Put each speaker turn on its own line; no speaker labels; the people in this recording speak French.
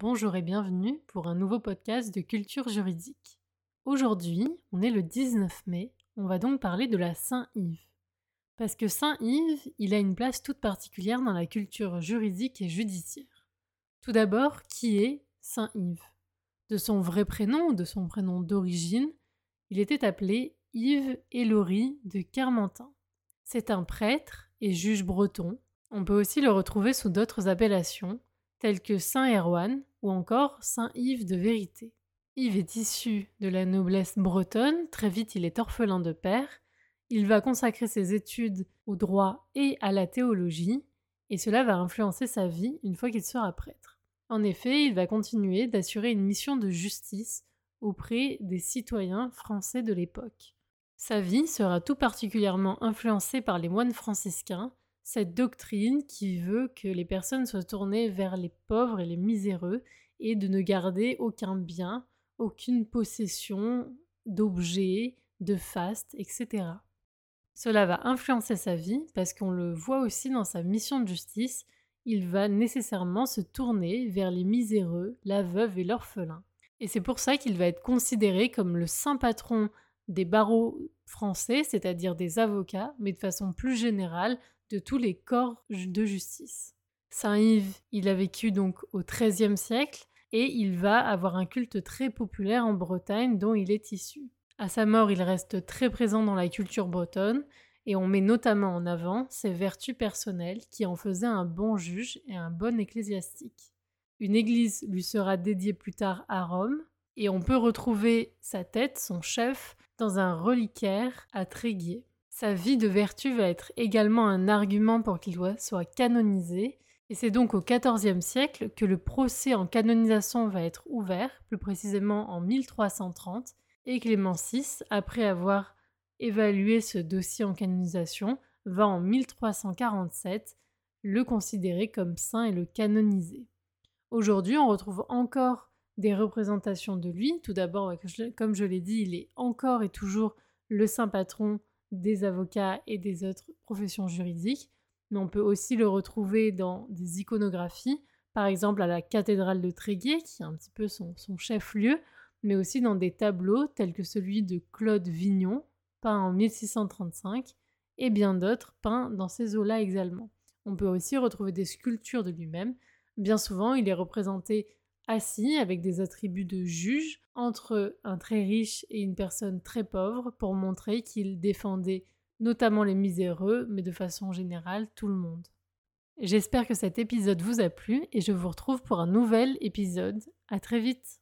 Bonjour et bienvenue pour un nouveau podcast de culture juridique. Aujourd'hui, on est le 19 mai, on va donc parler de la Saint-Yves. Parce que Saint-Yves, il a une place toute particulière dans la culture juridique et judiciaire. Tout d'abord, qui est Saint-Yves? De son vrai prénom ou de son prénom d'origine, il était appelé Yves Élory de Carmentin. C'est un prêtre et juge breton. On peut aussi le retrouver sous d'autres appellations, telles que Saint Erwan ou encore Saint Yves de Vérité. Yves est issu de la noblesse bretonne, très vite il est orphelin de père, il va consacrer ses études au droit et à la théologie, et cela va influencer sa vie une fois qu'il sera prêtre. En effet, il va continuer d'assurer une mission de justice auprès des citoyens français de l'époque. Sa vie sera tout particulièrement influencée par les moines franciscains, cette doctrine qui veut que les personnes soient tournées vers les pauvres et les miséreux et de ne garder aucun bien, aucune possession d'objets, de faste, etc. Cela va influencer sa vie parce qu'on le voit aussi dans sa mission de justice, il va nécessairement se tourner vers les miséreux, la veuve et l'orphelin. Et c'est pour ça qu'il va être considéré comme le saint patron des barreaux français, c'est-à-dire des avocats, mais de façon plus générale de tous les corps de justice. Saint Yves, il a vécu donc au XIIIe siècle et il va avoir un culte très populaire en Bretagne dont il est issu. À sa mort, il reste très présent dans la culture bretonne et on met notamment en avant ses vertus personnelles qui en faisaient un bon juge et un bon ecclésiastique. Une église lui sera dédiée plus tard à Rome et on peut retrouver sa tête, son chef, dans un reliquaire à Tréguier. Sa vie de vertu va être également un argument pour qu'il soit canonisé, et c'est donc au XIVe siècle que le procès en canonisation va être ouvert, plus précisément en 1330, et Clément VI, après avoir évalué ce dossier en canonisation, va en 1347 le considérer comme saint et le canoniser. Aujourd'hui, on retrouve encore des représentations de lui. Tout d'abord, comme je l'ai dit, il est encore et toujours le saint patron des avocats et des autres professions juridiques, mais on peut aussi le retrouver dans des iconographies, par exemple à la cathédrale de Tréguier, qui est un petit peu son, chef-lieu, mais aussi dans des tableaux tels que celui de Claude Vignon, peint en 1635, et bien d'autres peints dans ces eaux-là également. On peut aussi retrouver des sculptures de lui-même. Bien souvent, il est représenté assis avec des attributs de juge entre un très riche et une personne très pauvre pour montrer qu'il défendait notamment les miséreux, mais de façon générale tout le monde. J'espère que cet épisode vous a plu et je vous retrouve pour un nouvel épisode. À très vite!